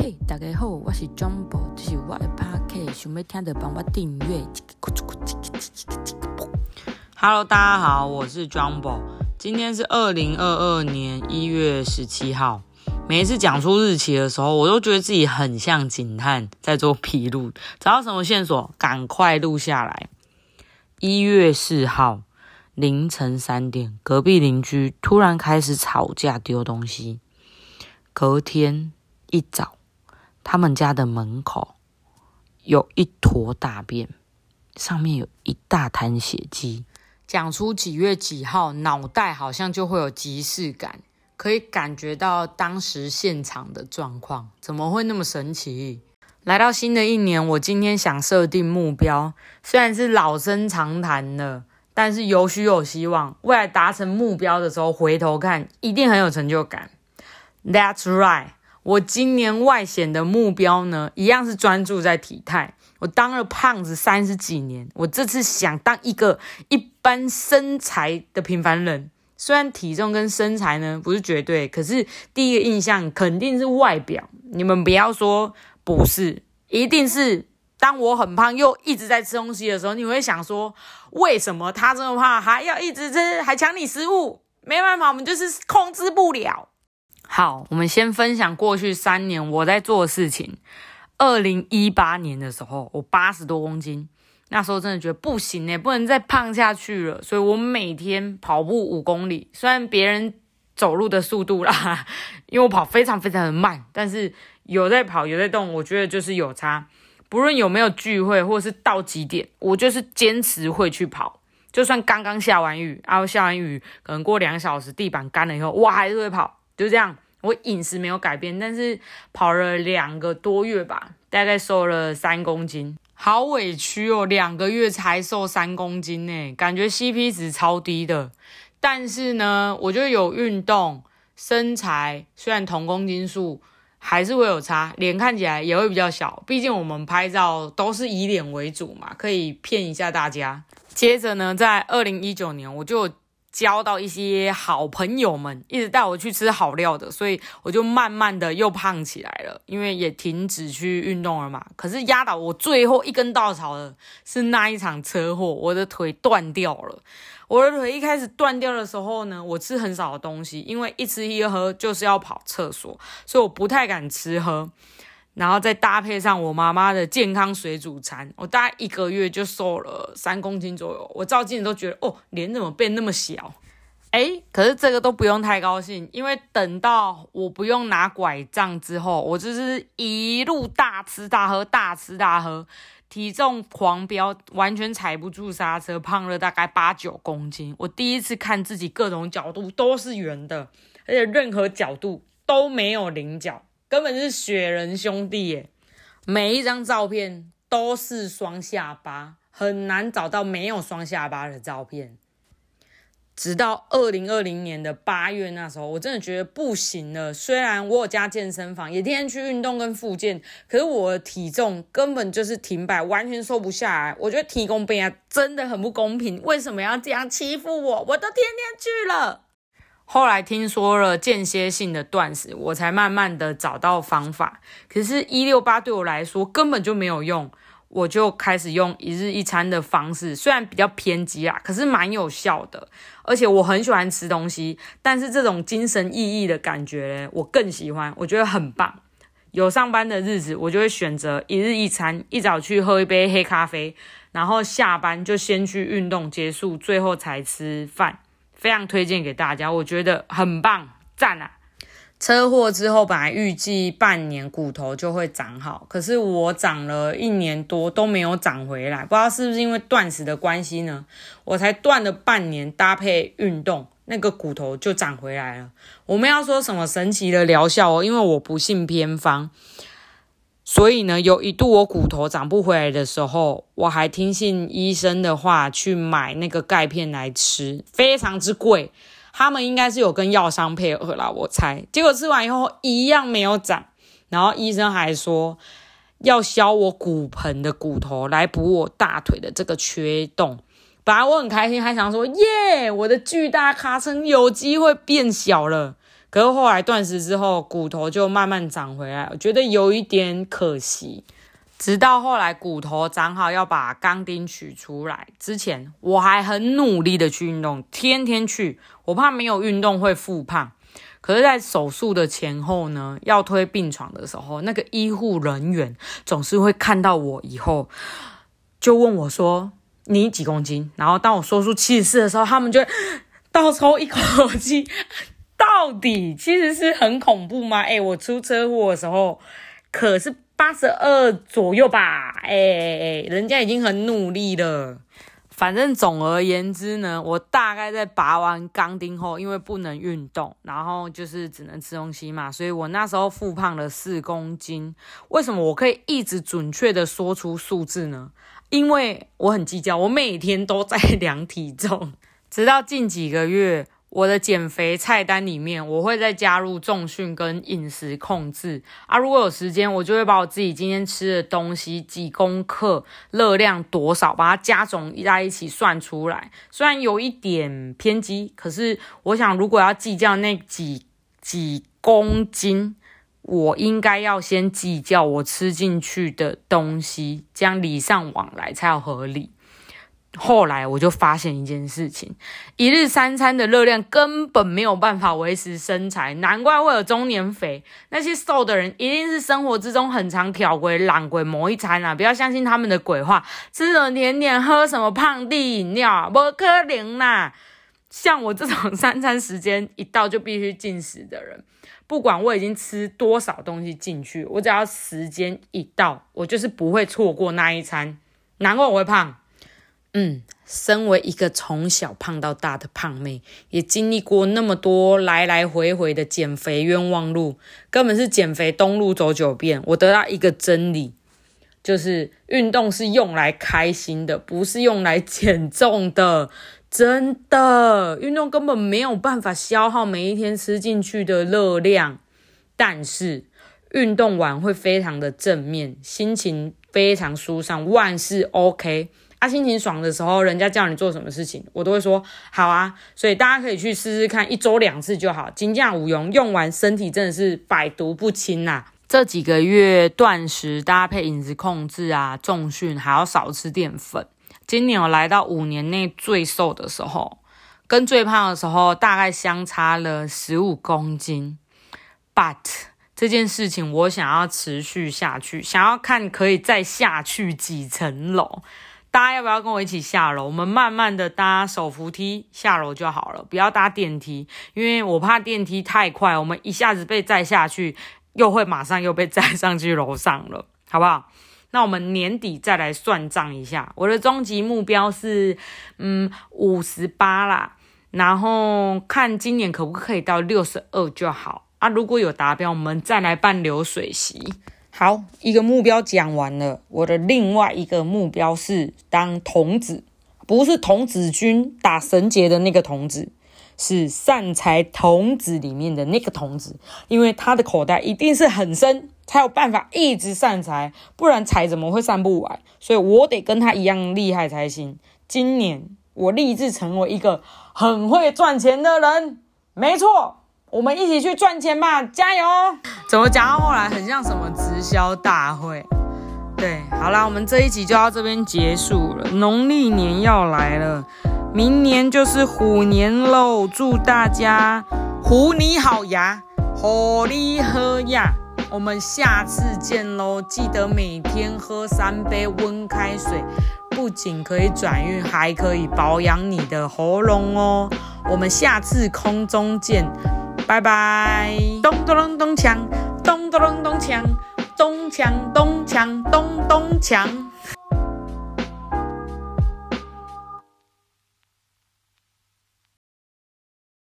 嘿，大家好，我是 Jumbo，这是我的 Podcast，想要听的帮我订阅。Hello，大家好，我是 Jumbo，今天是二零二二年一月十七号。每一次讲出日期的时候，我都觉得自己很像警探在做披露，找到什么线索，赶快录下来。一月四号凌晨三点，隔壁邻居突然开始吵架，丢东西。隔天一早，他们家的门口有一坨大便，上面有一大滩血迹。讲出几月几号，脑袋好像就会有即视感，可以感觉到当时现场的状况。怎么会那么神奇？来到新的一年，我今天想设定目标，虽然是老生常谈的，但是有许有希望。未来达成目标的时候，回头看一定很有成就感。That's right，我今年外显的目标呢，一样是专注在体态。我当了胖子三十几年，我这次想当一个一般身材的平凡人。虽然体重跟身材呢不是绝对，可是第一个印象肯定是外表。你们不要说不是，一定是。当我很胖又一直在吃东西的时候，你会想说，为什么他这么胖还要一直吃，还抢你食物？没办法，我们就是控制不了。好，我们先分享过去三年我在做的事情。二零一八年的时候，我八十多公斤，那时候真的觉得不行哎，不能再胖下去了，所以我每天跑步五公里。虽然别人走路的速度啦，因为我跑非常非常的慢，但是有在跑，有在动，我觉得就是有差。不论有没有聚会，或是到几点，我就是坚持会去跑。就算刚刚下完雨，然后下完雨，可能过两小时，地板干了以后，我还是会跑。就这样，我饮食没有改变，但是跑了两个多月吧，大概瘦了三公斤，好委屈哦，两个月才瘦三公斤呢，感觉 CP 值超低的。但是呢，我觉得有运动，身材虽然同公斤数还是会有差，脸看起来也会比较小，毕竟我们拍照都是以脸为主嘛，可以骗一下大家。接着呢，在二零一九年我就。交到一些好朋友们，一直带我去吃好料的，所以我就慢慢的又胖起来了，因为也停止去运动了嘛。可是压倒我最后一根稻草的是那一场车祸，我的腿断掉了。我的腿一开始断掉的时候呢，我吃很少的东西，因为一吃一喝就是要跑厕所，所以我不太敢吃喝。然后再搭配上我妈妈的健康水煮餐，我大概一个月就瘦了三公斤左右。我照镜子都觉得，哦，脸怎么变那么小？哎，可是这个都不用太高兴，因为等到我不用拿拐杖之后，我就是一路大吃大喝，大吃大喝，体重狂飙，完全踩不住刹车，胖了大概八九公斤。我第一次看自己各种角度都是圆的，而且任何角度都没有棱角。根本是雪人兄弟耶！每一张照片都是双下巴，很难找到没有双下巴的照片。直到二零二零年的八月那时候，我真的觉得不行了。虽然我有加健身房，也天天去运动跟复健，可是我的体重根本就是停摆，完全瘦不下来。我觉得提供杯啊真的很不公平，为什么要这样欺负我？我都天天去了。后来听说了间歇性的断食，我才慢慢的找到方法。可是，一六八对我来说根本就没有用，我就开始用一日一餐的方式，虽然比较偏激啊，可是蛮有效的。而且我很喜欢吃东西，但是这种精神奕奕的感觉呢，我更喜欢，我觉得很棒。有上班的日子，我就会选择一日一餐，一早去喝一杯黑咖啡，然后下班就先去运动，结束最后才吃饭。非常推荐给大家，我觉得很棒，赞啊！车祸之后本来预计半年骨头就会长好，可是我长了一年多都没有长回来，不知道是不是因为断食的关系呢？我才断了半年，搭配运动，那个骨头就长回来了。我们要说什么神奇的疗效哦？因为我不信偏方。所以呢，有一度我骨头长不回来的时候，我还听信医生的话去买那个钙片来吃，非常之贵。他们应该是有跟药商配合啦，我猜。结果吃完以后一样没有长，然后医生还说要削我骨盆的骨头来补我大腿的这个缺洞。本来我很开心，还想说耶，我的巨大卡层有机会变小了。可是后来断食之后，骨头就慢慢长回来，我觉得有一点可惜。直到后来骨头长好，要把钢钉取出来之前，我还很努力的去运动，天天去。我怕没有运动会复胖。可是，在手术的前后呢，要推病床的时候，那个医护人员总是会看到我以后，就问我说：“你几公斤？”然后当我说出七十四的时候，他们就倒抽一口气。到底其实是很恐怖吗？哎，我出车祸的时候可是。八十二左右吧，哎哎哎，人家已经很努力了。反正总而言之呢，我大概在拔完钢钉后，因为不能运动，然后就是只能吃东西嘛，所以我那时候复胖了四公斤。为什么我可以一直准确的说出数字呢？因为我很计较，我每天都在量体重，直到近几个月。我的减肥菜单里面，我会再加入重训跟饮食控制啊。如果有时间，我就会把我自己今天吃的东西几公克、热量多少，把它加总在一起算出来。虽然有一点偏激，可是我想，如果要计较那几几公斤，我应该要先计较我吃进去的东西，这样礼尚往来才有合理。后来我就发现一件事情，一日三餐的热量根本没有办法维持身材，难怪会有中年肥。那些瘦的人一定是生活之中很常挑鬼懒鬼某一餐啊！不要相信他们的鬼话，吃什么甜点，喝什么胖弟饮料，不可能啦！像我这种三餐时间一到就必须进食的人，不管我已经吃多少东西进去，我只要时间一到，我就是不会错过那一餐。难怪我会胖。嗯，身为一个从小胖到大的胖妹，也经历过那么多来来回回的减肥冤枉路，根本是减肥东路走九遍。我得到一个真理，就是运动是用来开心的，不是用来减重的。真的，运动根本没有办法消耗每一天吃进去的热量，但是运动完会非常的正面，心情非常舒畅，万事 OK。啊，心情爽的时候，人家叫你做什么事情，我都会说好啊。所以大家可以去试试看，一周两次就好，金价无用，用完身体真的是百毒不侵呐。这几个月断食搭配饮食控制啊，重训还要少吃淀粉。今年我来到五年内最瘦的时候，跟最胖的时候大概相差了十五公斤。But 这件事情我想要持续下去，想要看可以再下去几层楼。大家要不要跟我一起下楼？我们慢慢的搭手扶梯下楼就好了，不要搭电梯，因为我怕电梯太快，我们一下子被载下去，又会马上又被载上去楼上了，好不好？那我们年底再来算账一下，我的终极目标是，嗯，五十八啦，然后看今年可不可以到六十二就好啊。如果有达标，我们再来办流水席。好，一个目标讲完了。我的另外一个目标是当童子，不是童子军打绳结的那个童子，是善财童子里面的那个童子。因为他的口袋一定是很深，才有办法一直善财，不然财怎么会散不完？所以我得跟他一样厉害才行。今年我立志成为一个很会赚钱的人，没错。我们一起去赚钱吧，加油！怎么讲到后来很像什么直销大会？对，好啦，我们这一集就到这边结束了。农历年要来了，明年就是虎年喽！祝大家虎你好牙，虎你好牙！我们下次见喽！记得每天喝三杯温开水，不仅可以转运，还可以保养你的喉咙哦。我们下次空中见。拜拜！咚咚咚咚锵，咚咚咚咚锵，咚锵咚锵咚咚锵。